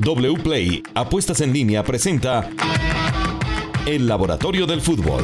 WPLAY Apuestas en línea presenta El Laboratorio del Fútbol.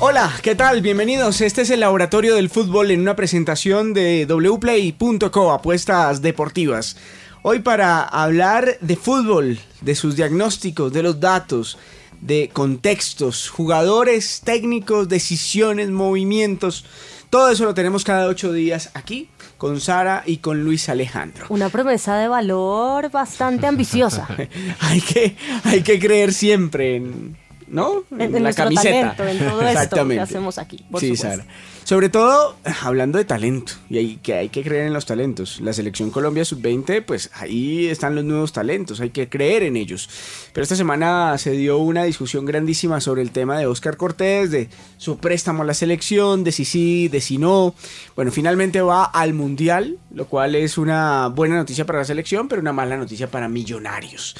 Hola, ¿qué tal? Bienvenidos. Este es el Laboratorio del Fútbol en una presentación de wplay.co, apuestas deportivas. Hoy para hablar de fútbol, de sus diagnósticos, de los datos, de contextos, jugadores, técnicos, decisiones, movimientos. Todo eso lo tenemos cada ocho días aquí con Sara y con Luis Alejandro. Una promesa de valor bastante ambiciosa. hay, que, hay que creer siempre en, ¿no? En, la camiseta. en todo esto que hacemos aquí. sí, Sara. Sobre todo, hablando de talento, y hay que, hay que creer en los talentos. La selección Colombia sub-20, pues ahí están los nuevos talentos, hay que creer en ellos. Pero esta semana se dio una discusión grandísima sobre el tema de Oscar Cortés, de su préstamo a la selección, de si sí, de si no. Bueno, finalmente va al Mundial, lo cual es una buena noticia para la selección, pero una mala noticia para Millonarios.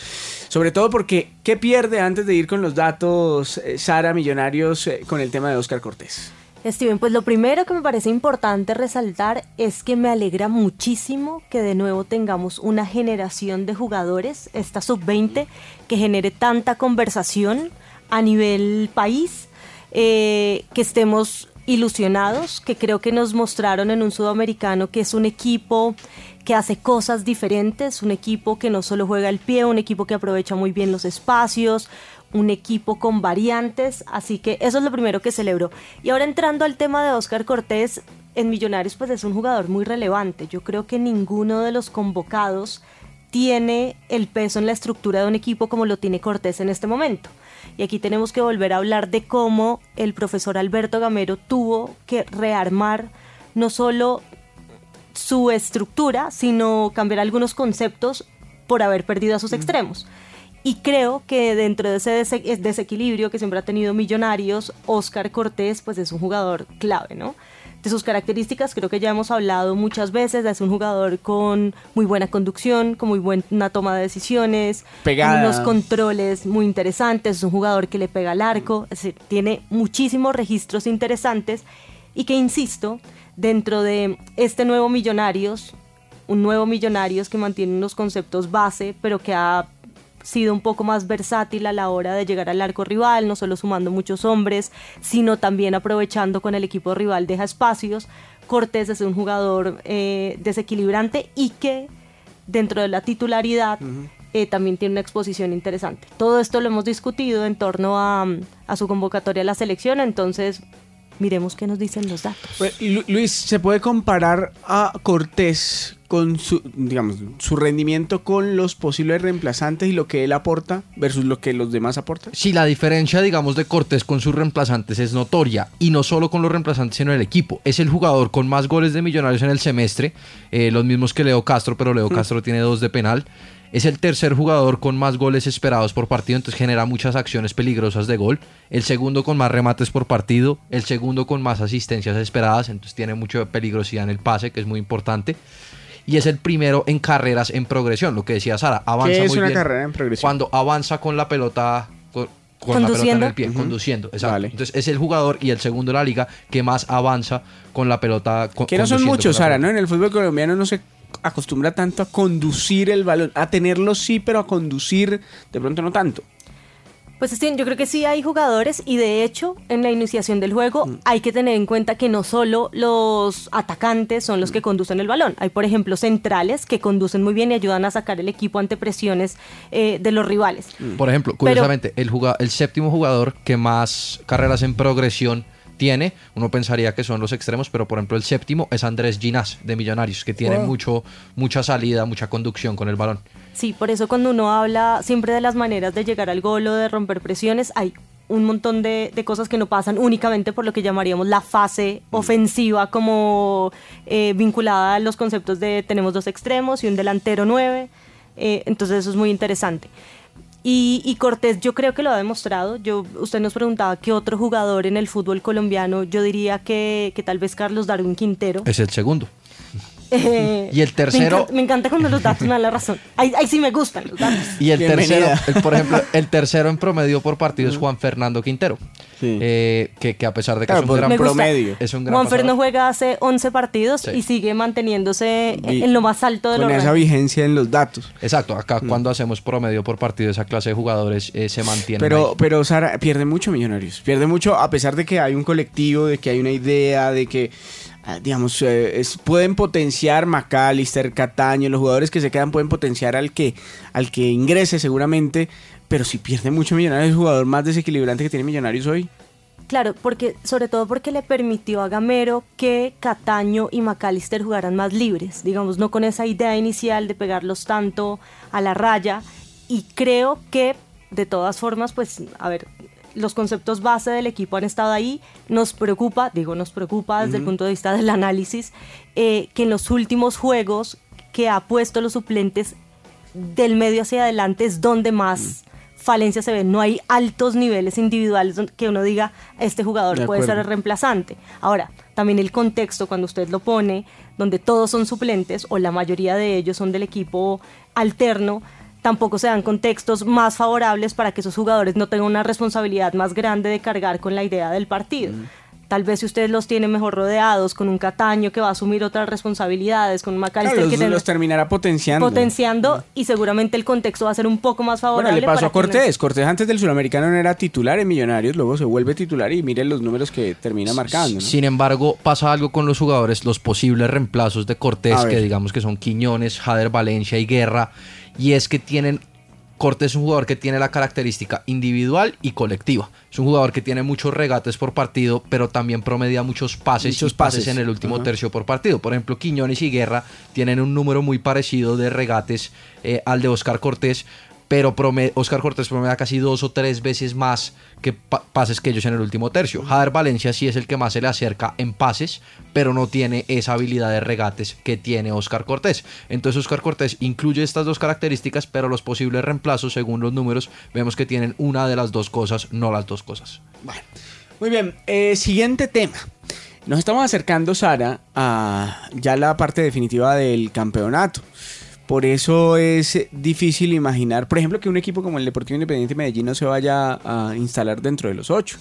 Sobre todo porque, ¿qué pierde antes de ir con los datos, eh, Sara Millonarios, eh, con el tema de Oscar Cortés? Steven, pues lo primero que me parece importante resaltar es que me alegra muchísimo que de nuevo tengamos una generación de jugadores, esta sub-20, que genere tanta conversación a nivel país, eh, que estemos ilusionados, que creo que nos mostraron en un sudamericano que es un equipo que hace cosas diferentes, un equipo que no solo juega el pie, un equipo que aprovecha muy bien los espacios, un equipo con variantes, así que eso es lo primero que celebro. Y ahora entrando al tema de Oscar Cortés, en Millonarios pues es un jugador muy relevante. Yo creo que ninguno de los convocados tiene el peso en la estructura de un equipo como lo tiene Cortés en este momento. Y aquí tenemos que volver a hablar de cómo el profesor Alberto Gamero tuvo que rearmar no solo su estructura, sino cambiar algunos conceptos por haber perdido a sus extremos. Y creo que dentro de ese desequilibrio que siempre ha tenido Millonarios, Oscar Cortés pues es un jugador clave, ¿no? De sus características creo que ya hemos hablado muchas veces, es un jugador con muy buena conducción, con muy buena toma de decisiones, Pegada. unos controles muy interesantes, es un jugador que le pega al arco, es decir, tiene muchísimos registros interesantes y que, insisto, dentro de este nuevo Millonarios, un nuevo Millonarios que mantiene unos conceptos base, pero que ha sido un poco más versátil a la hora de llegar al arco rival, no solo sumando muchos hombres, sino también aprovechando con el equipo rival deja espacios. Cortés es un jugador eh, desequilibrante y que dentro de la titularidad eh, también tiene una exposición interesante. Todo esto lo hemos discutido en torno a, a su convocatoria a la selección, entonces miremos qué nos dicen los datos. Pues, Luis, ¿se puede comparar a Cortés con su, digamos, su rendimiento con los posibles reemplazantes y lo que él aporta versus lo que los demás aportan? Sí, la diferencia, digamos, de Cortés con sus reemplazantes es notoria. Y no solo con los reemplazantes, sino el equipo. Es el jugador con más goles de millonarios en el semestre. Eh, los mismos que Leo Castro, pero Leo mm. Castro tiene dos de penal. Es el tercer jugador con más goles esperados por partido, entonces genera muchas acciones peligrosas de gol. El segundo con más remates por partido. El segundo con más asistencias esperadas, entonces tiene mucha peligrosidad en el pase, que es muy importante. Y es el primero en carreras en progresión, lo que decía Sara. Avanza ¿Qué es una carrera en progresión? Cuando avanza con la pelota con, la pelota en el pie, conduciendo. Exacto. Entonces es el jugador y el segundo de la liga que más avanza con la pelota. que no son muchos, Sara, ¿no? En el fútbol colombiano no se acostumbra tanto a conducir el balón, a tenerlo sí, pero a conducir de pronto no tanto. Pues yo creo que sí hay jugadores y de hecho en la iniciación del juego mm. hay que tener en cuenta que no solo los atacantes son los que conducen el balón, hay por ejemplo centrales que conducen muy bien y ayudan a sacar el equipo ante presiones eh, de los rivales. Mm. Por ejemplo, curiosamente, el, el séptimo jugador que más carreras en progresión tiene, uno pensaría que son los extremos, pero por ejemplo el séptimo es Andrés Ginás de Millonarios, que tiene mucho, mucha salida, mucha conducción con el balón. Sí, por eso cuando uno habla siempre de las maneras de llegar al gol o de romper presiones, hay un montón de, cosas que no pasan únicamente por lo que llamaríamos la fase mm. ofensiva, como eh, vinculada a los conceptos de tenemos dos extremos y un delantero nueve. Eh, entonces eso es muy interesante. Y, Cortés yo creo que lo ha demostrado. Yo, usted nos preguntaba qué otro jugador en el fútbol colombiano, yo diría que, que tal vez Carlos Darwin Quintero. Es el segundo. Eh, Y el tercero- Me encanta, me encanta cuando los datos me dan la razón. Ahí, ahí sí me gustan los datos. Y el Bienvenida. tercero, el- por ejemplo, el tercero en promedio por partido es Juan Fernando Quintero. Sí. Eh, que, que a pesar de que Claro, es un gran promedio. es un gran Juanfer no pasador. juega hace 11 partidos Sí. y sigue manteniéndose en lo más alto de Con esa vigencia en los datos. Exacto, acá cuando hacemos promedio por partido, esa clase de jugadores eh, se mantiene. Pero, pero Sara, pierde mucho Millonarios. Pierde mucho a pesar de que hay un colectivo, de que hay una idea, de que, digamos, eh, pueden potenciar McAllister, Cataño, los jugadores que se quedan pueden potenciar al que, al que ingrese seguramente. Pero si pierde mucho Millonarios, es el jugador más desequilibrante que tiene Millonarios hoy. Claro, porque sobre todo porque le permitió a Gamero que Cataño y McAllister jugaran más libres, digamos, no con esa idea inicial de pegarlos tanto a la raya. Y creo que, de todas formas, pues, a ver, los conceptos base del equipo han estado ahí. Nos preocupa, digo, nos preocupa desde el punto de vista del análisis, eh, que en los últimos juegos que ha puesto los suplentes del medio hacia adelante es donde más falencias se ven. No hay altos niveles individuales donde- que uno diga, este jugador De puede ser el reemplazante. Ahora, también el contexto cuando usted lo pone, donde todos son suplentes o la mayoría de ellos son del equipo alterno, tampoco se dan contextos más favorables para que esos jugadores no tengan una responsabilidad más grande de cargar con la idea del partido. Tal vez si ustedes los tienen mejor rodeados, con un Cataño que va a asumir otras responsabilidades, con un McAllister Claro, que los, tiene- los terminará potenciando. potenciando y seguramente el contexto va a ser un poco más favorable. Bueno, le pasó para a que no- Cortés. Cortés antes del Suramericano no era titular en Millonarios, luego se vuelve titular y miren los números que termina marcando. ¿no? Sin embargo, pasa algo con los jugadores, los posibles reemplazos de Cortés, que digamos que son Quiñones, Jader Valencia y Guerra, y es que tienen Cortés es un jugador que tiene la característica individual y colectiva. Es un jugador que tiene muchos regates por partido, pero también promedia muchos pases Muchos y pases, pases. en el último tercio por partido. Por ejemplo, Quiñones y Guerra tienen un número muy parecido de regates eh, al de Oscar Cortés, pero Oscar Cortés promedia casi dos o tres veces más que pa- pases que ellos en el último tercio. Jader Valencia sí es el que más se le acerca en pases, pero no tiene esa habilidad de regates que tiene Oscar Cortés. Entonces Oscar Cortés incluye estas dos características, pero los posibles reemplazos, según los números, vemos que tienen una de las dos cosas, no las dos cosas. Bueno, muy bien. eh, siguiente tema. Nos estamos acercando, Sara, a ya la parte definitiva del campeonato. Por eso es difícil imaginar, por ejemplo, que un equipo como el Deportivo Independiente de Medellín no se vaya a instalar dentro de los ocho,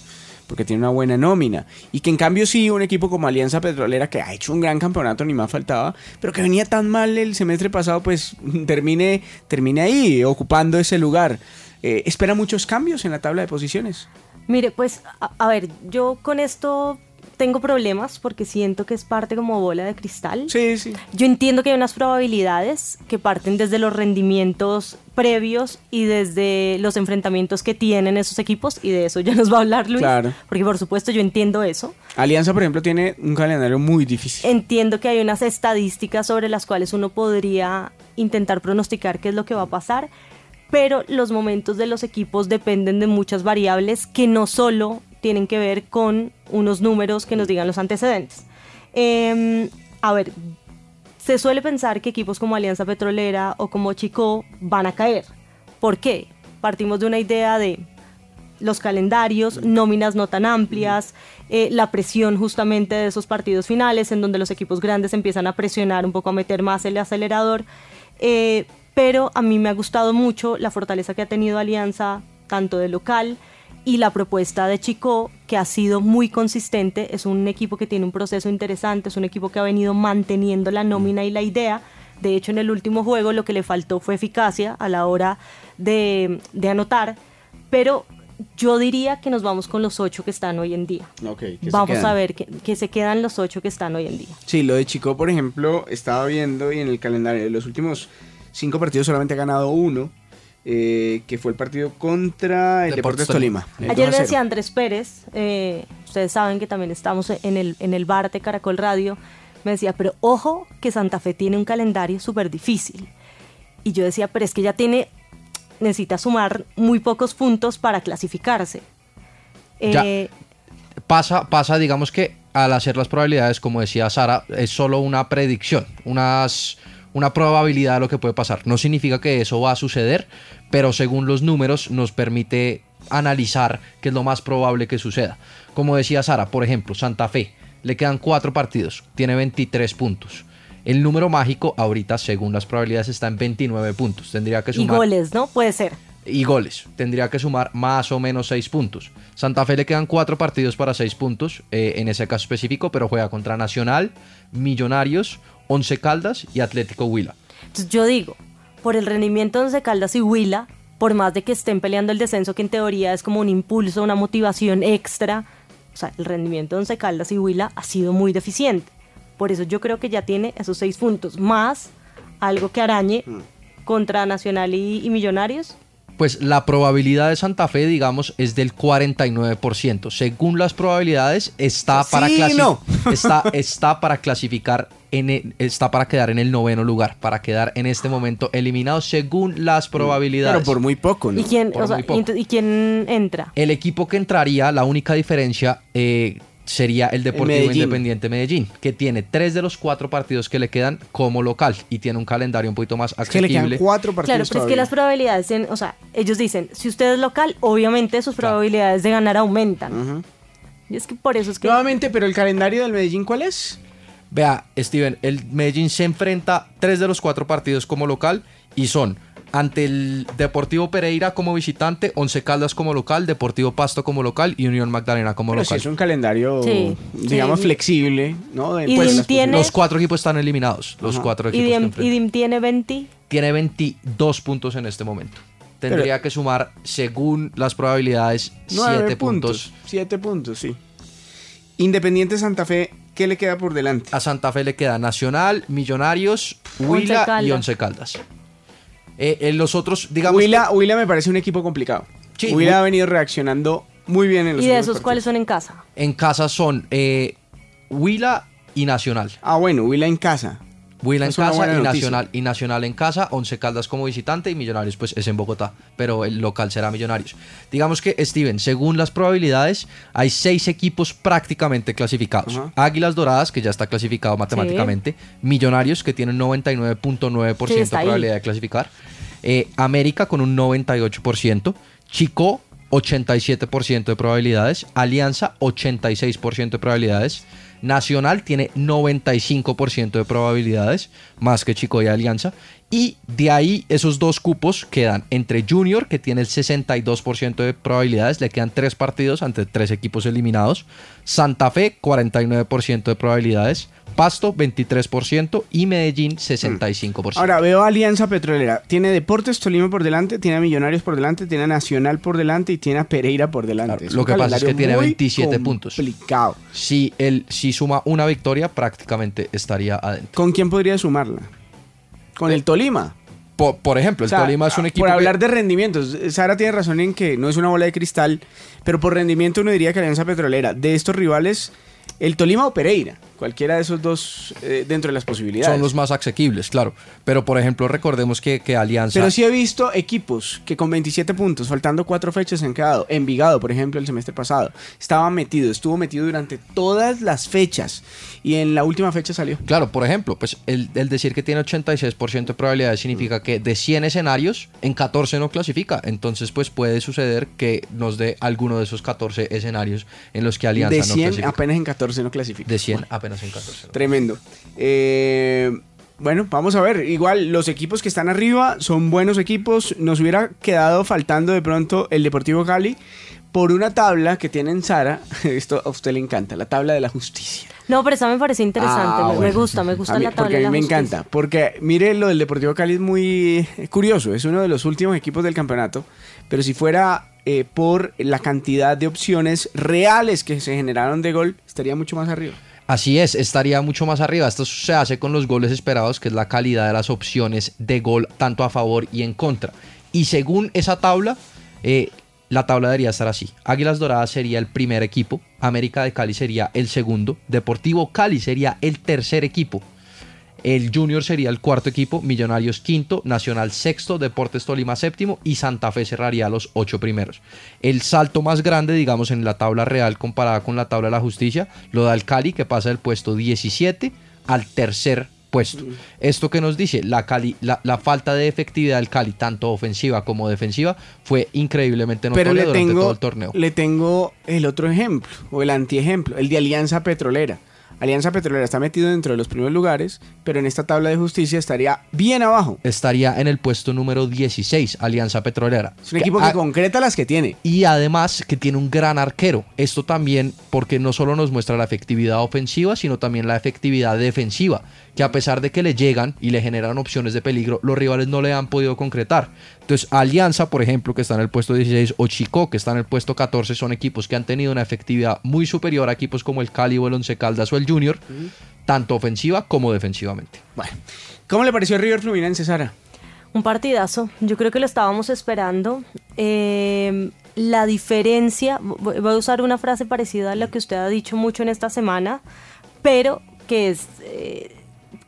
porque tiene una buena nómina. Y que en cambio sí, un equipo como Alianza Petrolera, que ha hecho un gran campeonato, ni más faltaba, pero que venía tan mal el semestre pasado, pues termine, termine ahí, ocupando ese lugar. Eh, espera muchos cambios en la tabla de posiciones. Mire, pues, a ver, yo con esto tengo problemas porque siento que es parte como bola de cristal. Sí, sí. Yo entiendo que hay unas probabilidades que parten desde los rendimientos previos y desde los enfrentamientos que tienen esos equipos y de eso ya nos va a hablar Luis. Claro. Porque por supuesto yo entiendo eso. Alianza, por ejemplo, tiene un calendario muy difícil. Entiendo que hay unas estadísticas sobre las cuales uno podría intentar pronosticar qué es lo que va a pasar, pero los momentos de los equipos dependen de muchas variables que no solo tienen que ver con unos números que nos digan los antecedentes. Em, a ver, se suele pensar que equipos como Alianza Petrolera o como Chico van a caer. ¿Por qué? Partimos de una idea de los calendarios, nóminas no tan amplias, eh, la presión justamente de esos partidos finales en donde los equipos grandes empiezan a presionar un poco, a meter más el acelerador. Eh, pero a mí me ha gustado mucho la fortaleza que ha tenido Alianza, tanto de local y la propuesta de Chico, que ha sido muy consistente. Es un equipo que tiene un proceso interesante, es un equipo que ha venido manteniendo la nómina y la idea. De hecho, en el último juego lo que le faltó fue eficacia a la hora de, de anotar. Pero yo diría que nos vamos con los ocho que están hoy en día. Ok, que Vamos a ver que, que se quedan los ocho que están hoy en día. Sí, lo de Chico, por ejemplo, estaba viendo y en el calendario de los últimos cinco partidos solamente ha ganado uno, eh, que fue el partido contra el Deportes Deportes Tolima. 2 Ayer a me 0. decía Andrés Pérez, eh, ustedes saben que también estamos en el, en el bar de Caracol Radio, me decía, pero ojo que Santa Fe tiene un calendario súper difícil. Y yo decía, pero es que ya tiene, necesita sumar muy pocos puntos para clasificarse. Ya. Eh, Pasa, pasa, digamos que al hacer las probabilidades, como decía Sara, es solo una predicción, unas, una probabilidad de lo que puede pasar. No significa que eso va a suceder, pero según los números nos permite analizar qué es lo más probable que suceda. Como decía Sara, por ejemplo, Santa Fe, le quedan cuatro partidos, tiene 23 puntos. El número mágico ahorita, según las probabilidades, está en 29 puntos. Tendría que Y sumar goles, ¿no? Puede ser. y goles. Tendría que sumar más o menos 6 puntos. Santa Fe le quedan 4 partidos para 6 puntos eh, en ese caso específico, pero juega contra Nacional, Millonarios, Once Caldas y Atlético Huila. Entonces yo digo, por el rendimiento de Once Caldas y Huila, por más de que estén peleando el descenso, que en teoría es como un impulso, una motivación extra, o sea, el rendimiento de Once Caldas y Huila ha sido muy deficiente. Por eso yo creo que ya tiene esos seis puntos, más algo que arañe contra Nacional y, y Millonarios. Pues la probabilidad de Santa Fe, digamos, es del 49%. Según las probabilidades, está para, Sí, no. está, está para clasificar, en e- está para quedar en el noveno lugar, para quedar en este momento eliminado según las probabilidades. Pero por muy poco, ¿no? ¿Y quién, por o sea, muy poco. y ent- ¿Y quién entra? El equipo que entraría, la única diferencia eh, sería el Deportivo Medellín. Independiente Medellín, que tiene tres de los cuatro partidos que le quedan como local y tiene un calendario un poquito más Es que le quedan accesible. cuatro Claro, partidos pero es que las probabilidades, en- o sea, ellos dicen, si usted es local, obviamente sus probabilidades de ganar aumentan. Y es que por eso es que... Nuevamente, pero el calendario del Medellín, ¿cuál es? Vea, Steven, el Medellín se enfrenta tres de los cuatro partidos como local y son ante el Deportivo Pereira como visitante, Once Caldas como local, Deportivo Pasto como local y Unión Magdalena como Pero si local. es un calendario, Sí, digamos, sí. flexible, ¿no? Y pues, tiene- Los cuatro equipos están eliminados, los Ajá. cuatro y, equipos. que Dim, y Dim tiene 20. tiene 22 puntos en este momento. Tendría que sumar, según las probabilidades, Nueve 7 puntos. Siete puntos, sí. Independiente Santa Fe, ¿qué le queda por delante? A Santa Fe le queda Nacional, Millonarios, Huila y. Once Caldas. Eh, en los otros, digamos. Huila, Huila me parece un equipo complicado. Sí, Huila Hu- ha venido reaccionando muy bien en los ¿Y de esos cuáles son en casa? En casa son eh, Huila y Nacional. Ah, bueno, Huila en casa. Huila en casa y. Nacional, y Nacional en casa, Once Caldas como visitante y Millonarios pues es en Bogotá, pero el local será Millonarios. Digamos que, Steven, según las probabilidades, hay seis equipos prácticamente clasificados. Águilas Doradas, que ya está clasificado matemáticamente, Millonarios, que tienen 99.9% Sí, de probabilidad de clasificar, eh, América con un 98%, Chico 87% de probabilidades, Alianza 86% de probabilidades, Nacional tiene 95% de probabilidades, más que Chico y Alianza, y de ahí esos dos cupos quedan entre Junior, que tiene el 62% de probabilidades, le quedan tres partidos ante tres equipos eliminados, Santa Fe 49% de probabilidades, Pasto 23% y Medellín 65%. Ahora veo Alianza Petrolera. Tiene Deportes Tolima por delante, tiene a Millonarios por delante, tiene a Nacional por delante y tiene a Pereira por delante. Claro, Es lo que pasa es que tiene muy 27 puntos. Complicado. Si, él, si suma una victoria, prácticamente estaría adentro. ¿Con quién podría sumarla? Con el Tolima. Por, por ejemplo, el O sea, Tolima es un equipo Por que- hablar de rendimientos, Sara tiene razón en que no es una bola de cristal, pero por rendimiento uno diría que Alianza Petrolera, de estos rivales, el Tolima o Pereira, cualquiera de esos dos eh, dentro de las posibilidades. son los más asequibles, claro. Pero, por ejemplo, recordemos que, que Alianza... Pero sí he visto equipos que con 27 puntos, faltando cuatro fechas han quedado. Envigado, por ejemplo, el semestre pasado, estaba metido, estuvo metido durante todas las fechas y en la última fecha salió. Claro, por ejemplo, pues el, el decir que tiene 86% de probabilidades significa que de 100 escenarios, en 14 no clasifica. Entonces, pues puede suceder que nos dé alguno de esos 14 escenarios en los que Alianza de no 100 clasifica. apenas en 14 no clasifica. De 100 apenas en 14. ¿no? Tremendo. Eh, bueno, vamos a ver. Igual los equipos que están arriba son buenos equipos. Nos hubiera quedado faltando de pronto el Deportivo Cali por una tabla que tienen Sara. Esto a usted le encanta, la tabla de la justicia. No, pero esa me parece interesante. Ah, me, bueno. gusta, me gusta mí- la tabla Porque a de mí la me justicia. encanta. Porque mire, lo del Deportivo Cali es muy eh, curioso. Es uno de los últimos equipos del campeonato. Pero si fuera eh, por la cantidad de opciones reales que se generaron de gol, estaría mucho más arriba. Así es, estaría mucho más arriba. Esto se hace con los goles esperados, que es la calidad de las opciones de gol, tanto a favor y en contra. Y según esa tabla, eh, la tabla debería estar así. Águilas Doradas sería el primer equipo, América de Cali sería el segundo, Deportivo Cali sería el tercer equipo. El Junior sería el cuarto equipo, Millonarios quinto, Nacional sexto, Deportes Tolima séptimo y Santa Fe cerraría los ocho primeros. El salto más grande, digamos, en la tabla real comparada con la tabla de la justicia, lo da el Cali, que pasa del puesto 17 al tercer puesto. Esto que nos dice, la, Cali, la, la falta de efectividad del Cali, tanto ofensiva como defensiva, fue increíblemente notoria Pero le durante todo el torneo. le tengo el otro ejemplo, o el antiejemplo, el de Alianza Petrolera. Alianza Petrolera está metido dentro de los primeros lugares, pero en esta tabla de justicia estaría bien abajo. Estaría en el puesto número 16, Alianza Petrolera. Es un equipo que, concreta las que tiene. Y además que tiene un gran arquero. Esto también porque no solo nos muestra la efectividad ofensiva, sino también la efectividad defensiva, que a pesar de que le llegan y le generan opciones de peligro, los rivales no le han podido concretar. Entonces, Alianza, por ejemplo, que está en el puesto 16, o Chico, que está en el puesto 14, son equipos que han tenido una efectividad muy superior a equipos como el Cali o el Once Caldas o el Junior, tanto ofensiva como defensivamente. Bueno, ¿cómo le pareció River Fluminense, Sara? Un partidazo, yo creo que lo estábamos esperando. Eh, la diferencia, voy a usar una frase parecida a la que usted ha dicho mucho en esta semana, pero que es... Eh, que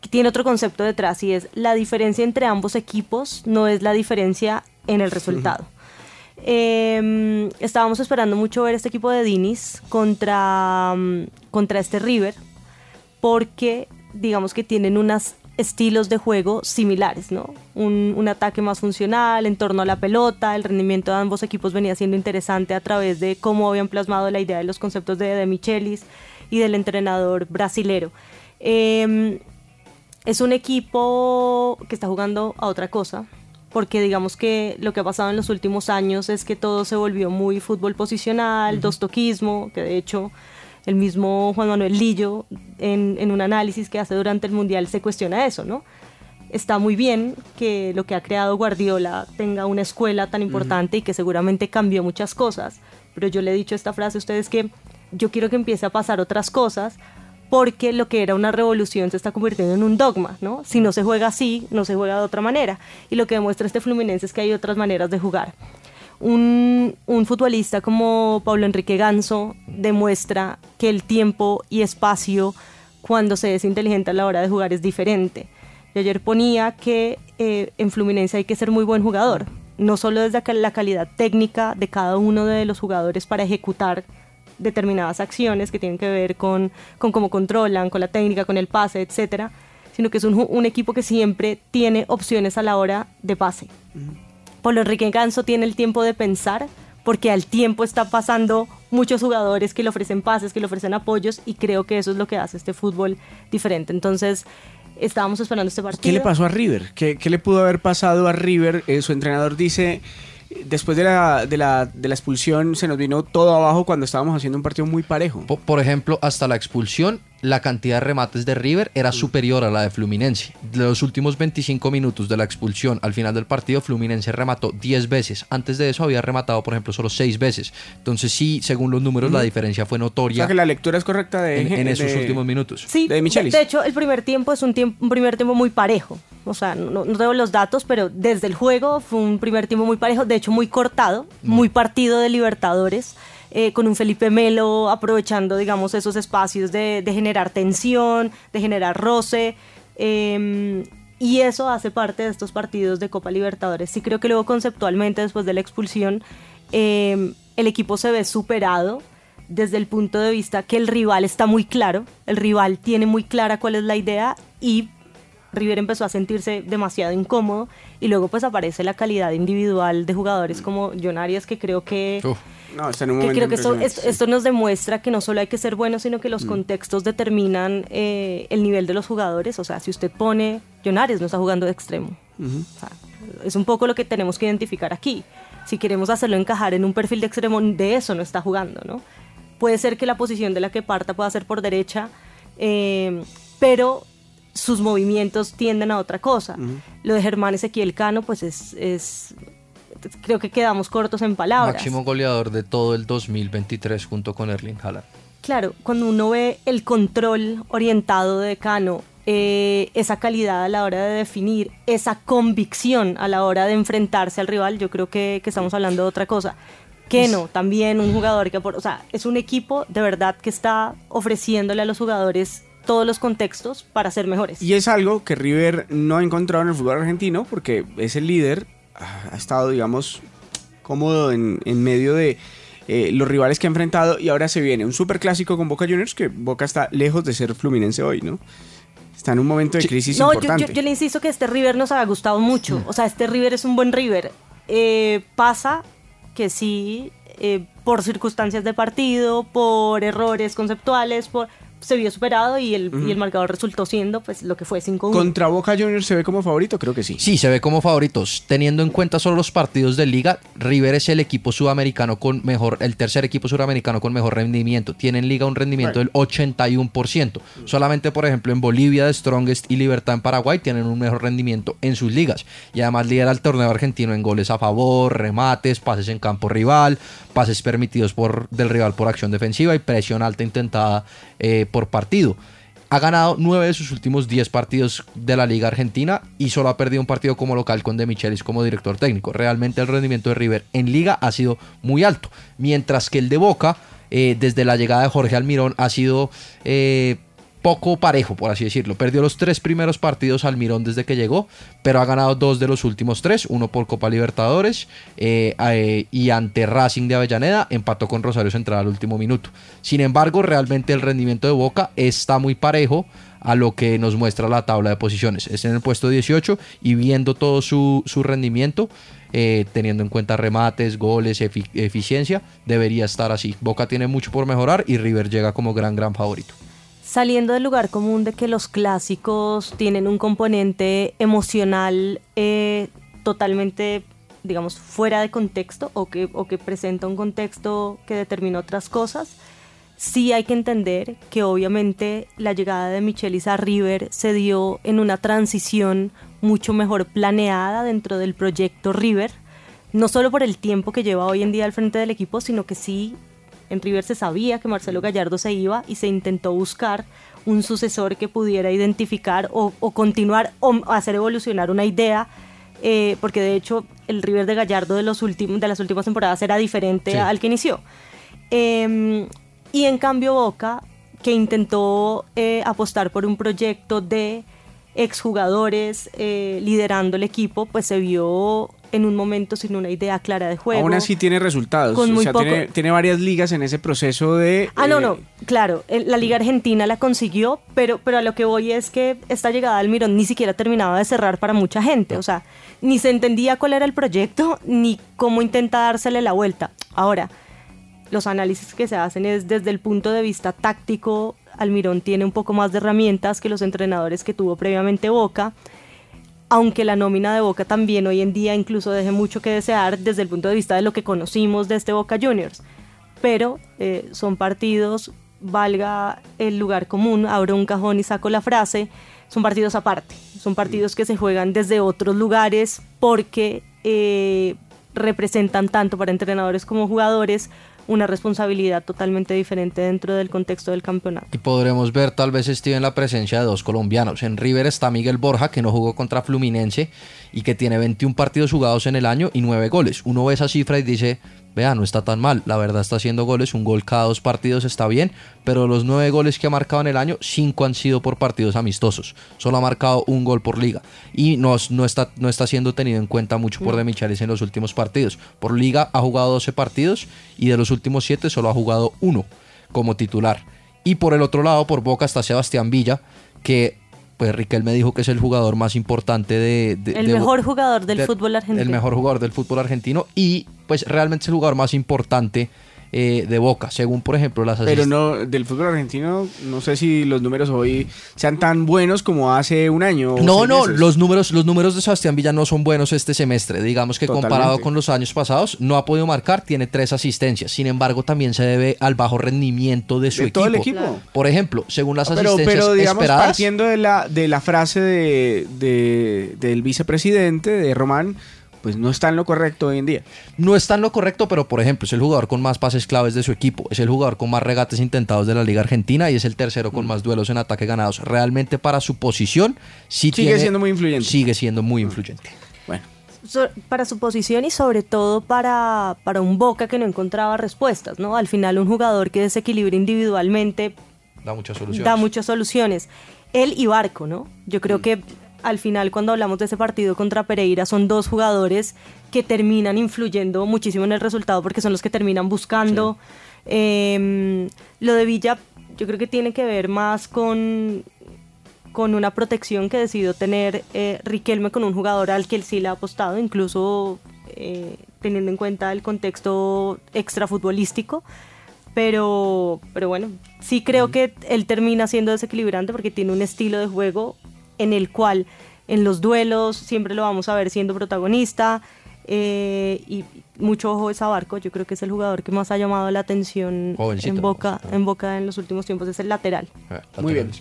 tiene otro concepto detrás y es la diferencia entre ambos equipos no es la diferencia en el resultado. Eh, estábamos esperando mucho ver este equipo de Dinis contra, mm, contra este River, porque digamos que tienen unos estilos de juego similares, ¿no? Un, un, ataque más funcional en torno a la pelota, el rendimiento de ambos equipos venía siendo interesante a través de cómo habían plasmado la idea de los conceptos de, de Michelis y del entrenador brasilero. Eh, es un equipo que está jugando a otra cosa, porque digamos que lo que ha pasado en los últimos años es que todo se volvió muy fútbol posicional, uh -huh. dos toquismo, que de hecho el mismo Juan Manuel Lillo en, en, un análisis que hace durante el Mundial se cuestiona eso, ¿no? Está muy bien que lo que ha creado Guardiola tenga una escuela tan importante uh -huh. y que seguramente cambió muchas cosas, pero yo le he dicho esta frase a ustedes que yo quiero que empiece a pasar otras cosas porque lo que era una revolución se está convirtiendo en un dogma, ¿no? Si no se juega así, no se juega de otra manera. Y lo que demuestra este Fluminense es que hay otras maneras de jugar. Un, un, futbolista como Pablo Enrique Ganso demuestra que el tiempo y espacio cuando se es inteligente a la hora de jugar es diferente. Yo ayer ponía que eh, en Fluminense hay que ser muy buen jugador, no solo desde la calidad técnica de cada uno de los jugadores para ejecutar determinadas acciones que tienen que ver con, con cómo controlan, con la técnica, con el pase, etcétera, sino que es un, un, equipo que siempre tiene opciones a la hora de pase. Uh -huh. Pablo Enrique Ganso tiene el tiempo de pensar porque al tiempo está pasando muchos jugadores que le ofrecen pases, que le ofrecen apoyos y creo que eso es lo que hace este fútbol diferente. Entonces, estábamos esperando este partido. ¿Qué le pasó a River? ¿Qué, qué le pudo haber pasado a River? Eh, su entrenador dice después de la, de, la, de la expulsión se nos vino todo abajo cuando estábamos haciendo un partido muy parejo. Por, por ejemplo, hasta la expulsión, la cantidad de remates de River era superior a la de Fluminense. De los últimos 25 minutos de la expulsión al final del partido, Fluminense remató 10 veces. Antes de eso había rematado, por ejemplo, solo 6 veces. Entonces sí, según los números, la diferencia fue notoria. O sea que la lectura es correcta de, en, en de, esos últimos minutos. Sí, de, de, de, hecho, el primer tiempo es un, tiempo, un primer tiempo muy parejo. O sea, no, no, tengo los datos, pero desde el juego fue un primer tiempo muy parejo, de hecho muy cortado, muy partido de Libertadores. Eh, con un Felipe Melo aprovechando, digamos, esos espacios de, generar tensión, de generar roce. Eh, y eso hace parte de estos partidos de Copa Libertadores. Sí creo que luego conceptualmente, después de la expulsión, eh, el equipo se ve superado desde el punto de vista que el rival está muy claro, el rival tiene muy clara cuál es la idea y River empezó a sentirse demasiado incómodo y luego pues aparece la calidad individual de jugadores como John Arias que creo que... Uf. No, está en un que creo que esto, esto, esto, nos demuestra que no solo hay que ser bueno, sino que los mm. contextos determinan eh, el nivel de los jugadores. O sea, si usted pone, John Arias no está jugando de extremo. Uh -huh. o sea, es un poco lo que tenemos que identificar aquí. Si queremos hacerlo encajar en un perfil de extremo, de eso no está jugando, ¿no? Puede ser que la posición de la que parta pueda ser por derecha, eh, pero sus movimientos tienden a otra cosa. Uh -huh. Lo de Germán Ezequiel Cano, pues es, es, creo que quedamos cortos en palabras. Máximo goleador de todo el 2023 junto con Erling Haaland. Claro, cuando uno ve el control orientado de Cano, eh, esa calidad a la hora de definir, esa convicción a la hora de enfrentarse al rival, yo creo que, que estamos hablando de otra cosa. Keno, también un jugador que, o sea, es un equipo de verdad que está ofreciéndole a los jugadores todos los contextos para ser mejores. Y es algo que River no ha encontrado en el fútbol argentino porque es el líder, ha estado, digamos, cómodo en, en medio de eh, los rivales que ha enfrentado y ahora se viene un super clásico con Boca Juniors que Boca está lejos de ser Fluminense hoy, ¿no? Está en un momento de crisis no, importante. Yo, yo, yo, le insisto que este River nos ha gustado mucho. O sea, este River es un buen River. Eh, pasa que sí, eh, por circunstancias de partido, por errores conceptuales, por se vio superado y el, y el marcador resultó siendo pues lo que fue 5-1. ¿Contra Boca Juniors se ve como favorito? Creo que sí. Sí, se ve como favoritos. Teniendo en cuenta solo los partidos de liga, River es el equipo sudamericano con mejor, el tercer equipo sudamericano con mejor rendimiento. Tiene en liga un rendimiento del 81%. Solamente, por ejemplo, en Bolivia, de Strongest y Libertad en Paraguay tienen un mejor rendimiento en sus ligas. Y además lidera el torneo argentino en goles a favor, remates, pases en campo rival, pases permitidos por, del rival por acción defensiva y presión alta intentada eh, por partido. Ha ganado nueve de sus últimos 10 partidos de la Liga Argentina y solo ha perdido un partido como local con De Michelis como director técnico. Realmente el rendimiento de River en Liga ha sido muy alto, mientras que el de Boca, eh, desde la llegada de Jorge Almirón, ha sido eh, poco parejo, por así decirlo. Perdió los tres primeros partidos al Mirón desde que llegó, pero ha ganado dos de los últimos tres, uno por Copa Libertadores eh, eh, y ante Racing de Avellaneda empató con Rosario Central al último minuto. Sin embargo, realmente el rendimiento de Boca está muy parejo a lo que nos muestra la tabla de posiciones. Es en el puesto 18 y viendo todo su, rendimiento, eh, teniendo en cuenta remates, goles, eficiencia, debería estar así. Boca tiene mucho por mejorar y River llega como gran, gran favorito saliendo del lugar común de que los clásicos tienen un componente emocional eh, totalmente, digamos, fuera de contexto o que, o que presenta un contexto que determina otras cosas, sí hay que entender que obviamente la llegada de Michelis a River se dio en una transición mucho mejor planeada dentro del proyecto River, no solo por el tiempo que lleva hoy en día al frente del equipo, sino que sí en River se sabía que Marcelo Gallardo se iba y se intentó buscar un sucesor que pudiera identificar o, continuar o hacer evolucionar una idea, eh, porque de hecho el River de Gallardo de, los últimos, de las últimas temporadas era diferente al que inició. Em, y en cambio Boca, que intentó eh, apostar por un proyecto de exjugadores eh, liderando el equipo, pues se vio en un momento sin una idea clara de juego. Aún así tiene resultados. o sea, tiene, varias ligas en ese proceso de... Ah, no, no, eh, claro. La Liga Argentina la consiguió, pero, pero a lo que voy es que esta llegada al Mirón ni siquiera terminaba de cerrar para mucha gente. O sea, ni se entendía cuál era el proyecto, ni cómo intenta dársele la vuelta. Ahora, los análisis que se hacen es desde el punto de vista táctico, Almirón tiene un poco más de herramientas que los entrenadores que tuvo previamente Boca aunque la nómina de Boca también hoy en día incluso deje mucho que desear desde el punto de vista de lo que conocimos de este Boca Juniors. Pero eh, son partidos, valga el lugar común, abro un cajón y saco la frase, son partidos aparte, son partidos que se juegan desde otros lugares porque eh, representan tanto para entrenadores como jugadores una responsabilidad totalmente diferente dentro del contexto del campeonato. Y podremos ver tal vez en la presencia de dos colombianos. En River está Miguel Borja, que no jugó contra Fluminense y que tiene 21 partidos jugados en el año y 9 goles. Uno ve esa cifra y dice, vea, no está tan mal. La verdad está haciendo goles, un gol cada dos partidos está bien, pero los nueve goles que ha marcado en el año, cinco han sido por partidos amistosos. Solo ha marcado un gol por liga. Y no, no, está, no está siendo tenido en cuenta mucho por De Michalis en los últimos partidos. Por liga ha jugado 12 partidos y de los últimos 7 solo ha jugado uno como titular. Y por el otro lado, por Boca está Sebastián Villa, que pues Riquelme dijo que es el jugador más importante de... el mejor jugador del fútbol argentino. El mejor jugador del fútbol argentino y pues realmente es el jugador más importante eh, de Boca, según por ejemplo las Pero no, del fútbol argentino, no sé si los números hoy sean tan buenos como hace un año. No, no, los números, los números de Sebastián Villa no son buenos este semestre. Digamos que comparado con los años pasados, no ha podido marcar, tiene tres asistencias. Sin embargo, también se debe al bajo rendimiento de su equipo. Todo el equipo. Por ejemplo, según las asistencias pero, digamos, partiendo de la, de la frase de, de, del vicepresidente, de Román, pues no está en lo correcto hoy en día. No está en lo correcto, pero por ejemplo, es el jugador con más pases claves de su equipo, es el jugador con más regates intentados de la Liga Argentina y es el tercero con mm. más duelos en ataque ganados. Realmente para su posición sí sigue siendo muy influyente. Sigue siendo muy influyente. Bueno. para su posición y sobre todo para, para un Boca que no encontraba respuestas, ¿no? Al final un jugador que desequilibra individualmente da muchas soluciones. Da muchas soluciones. Él y Barco, ¿no? Yo creo mm. que al final cuando hablamos de ese partido contra Pereira son dos jugadores que terminan influyendo muchísimo en el resultado porque son los que terminan buscando. Em, lo de Villa yo creo que tiene que ver más con, con una protección que decidió tener eh, Riquelme con un jugador al que él sí le ha apostado, incluso eh, teniendo en cuenta el contexto extrafutbolístico. Pero, pero bueno, sí creo que él termina siendo desequilibrante porque tiene un estilo de juego en el cual en los duelos siempre lo vamos a ver siendo protagonista. Eh, y mucho ojo es Barco, yo creo que es el jugador que más ha llamado la atención en Boca, en Boca en los últimos tiempos, es el lateral. Ah, Muy bien.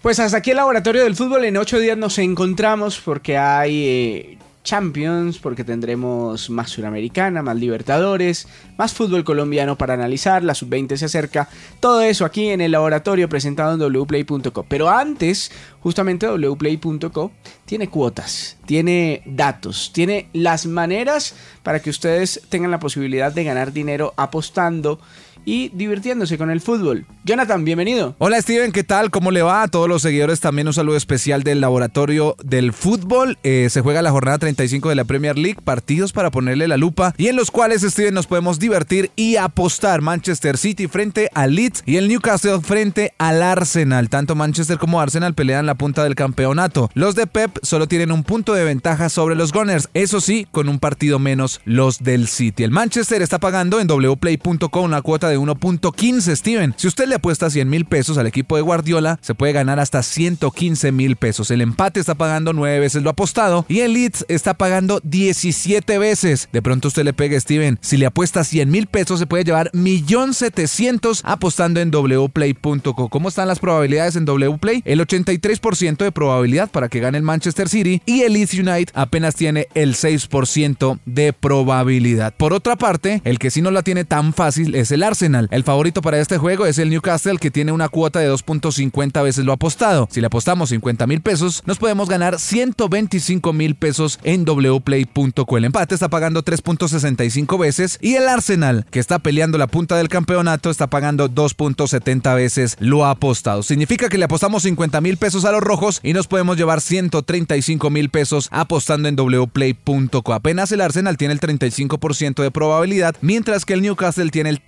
Pues hasta aquí el laboratorio del fútbol. En ocho días nos encontramos porque hay eh, Champions, porque tendremos más Suramericana, más Libertadores, más fútbol colombiano para analizar, la sub-20 se acerca, todo eso aquí en el laboratorio presentado en wplay.co. Pero antes, justamente wplay.co tiene cuotas, tiene datos, tiene las maneras para que ustedes tengan la posibilidad de ganar dinero apostando y divirtiéndose con el fútbol. Jonathan, bienvenido. Hola Steven, ¿qué tal? ¿Cómo le va? A todos los seguidores también un saludo especial del Laboratorio del Fútbol. Eh, se juega la jornada 35 de la Premier League, partidos para ponerle la lupa y en los cuales Steven nos podemos divertir y apostar. Manchester City frente al Leeds y el Newcastle frente al Arsenal. Tanto Manchester como Arsenal pelean la punta del campeonato. Los de Pep solo tienen un punto de ventaja sobre los Gunners, eso sí, con un partido menos los del City. El Manchester está pagando en wplay.com una cuota de 1.15, Steven. Si usted le apuesta 100 mil pesos al equipo de Guardiola, se puede ganar hasta 115 mil pesos. El empate está pagando 9 veces lo apostado y el Leeds está pagando 17 veces. De pronto usted le pega, Steven. Si le apuesta 100 mil pesos, se puede llevar 1.700.000 apostando en wplay.co. ¿Cómo están las probabilidades en wplay? El 83% de probabilidad para que gane el Manchester City y el Leeds United apenas tiene el 6% de probabilidad. Por otra parte, el que sí no la tiene tan fácil es el Arsenal el favorito para este juego es el Newcastle que tiene una cuota de 2.50 veces lo apostado. Si le apostamos 50 mil pesos, nos podemos ganar 125 mil pesos en wplay.co. El empate está pagando 3.65 veces y el Arsenal, que está peleando la punta del campeonato, está pagando 2.70 veces lo apostado. Significa que le apostamos 50 mil pesos a los rojos y nos podemos llevar 135 mil pesos apostando en wplay.co. Apenas el Arsenal tiene el 35% de probabilidad, mientras que el Newcastle tiene el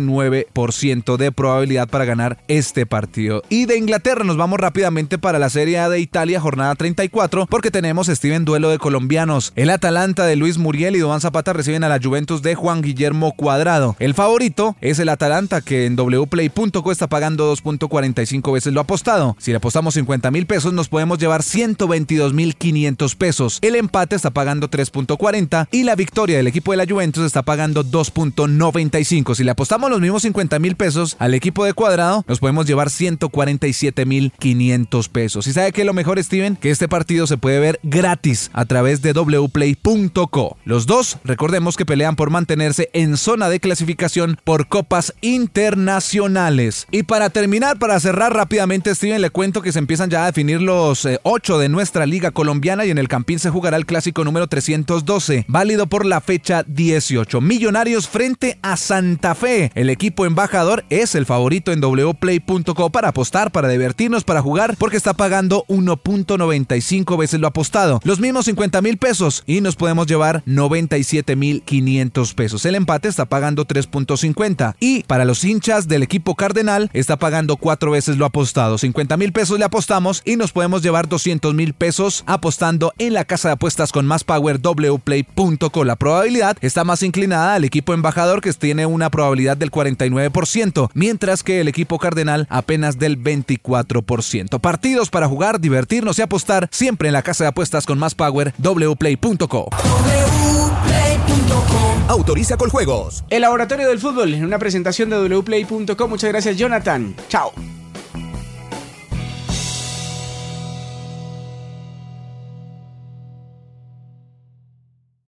39% 9% de probabilidad para ganar este partido. Y de Inglaterra nos vamos rápidamente para la Serie A de Italia, jornada 34, porque tenemos Steven Duelo de colombianos. El Atalanta de Luis Muriel y Duván Zapata reciben a la Juventus de Juan Guillermo Cuadrado. El favorito es el Atalanta, que en wplay.co está pagando 2.45 veces lo apostado. Si le apostamos 50 mil pesos, nos podemos llevar 122 mil 500 pesos. El empate está pagando 3.40 y la victoria del equipo de la Juventus está pagando 2.95. Si le apostamos los mismos 50 mil pesos al equipo de cuadrado, nos podemos llevar 147 mil 500 pesos. ¿Y sabe qué es lo mejor, Steven? Que este partido se puede ver gratis a través de wplay.co. Los dos, recordemos que pelean por mantenerse en zona de clasificación por copas internacionales. Y para terminar, para cerrar rápidamente, Steven, le cuento que se empiezan ya a definir los 8 eh, de nuestra liga colombiana y en el Campín se jugará el clásico número 312, válido por la fecha 18. Millonarios frente a Santa Fe. El equipo embajador es el favorito en wplay.co para apostar, para divertirnos, para jugar, porque está pagando 1.95 veces lo apostado. Los mismos 50 mil pesos y nos podemos llevar 97 mil 500 pesos. El empate está pagando 3.50 y para los hinchas del equipo cardenal está pagando 4 veces lo apostado. 50 mil pesos le apostamos y nos podemos llevar 200 mil pesos apostando en la casa de apuestas con más power wplay.co. La probabilidad está más inclinada al equipo embajador que tiene una probabilidad del 49%, mientras que el equipo cardenal apenas del 24%. Partidos para jugar, divertirnos y apostar siempre en la casa de apuestas con más power wplay.co. Autoriza con juegos. El laboratorio del fútbol en una presentación de wplay.co. Muchas gracias, Jonathan. Chao.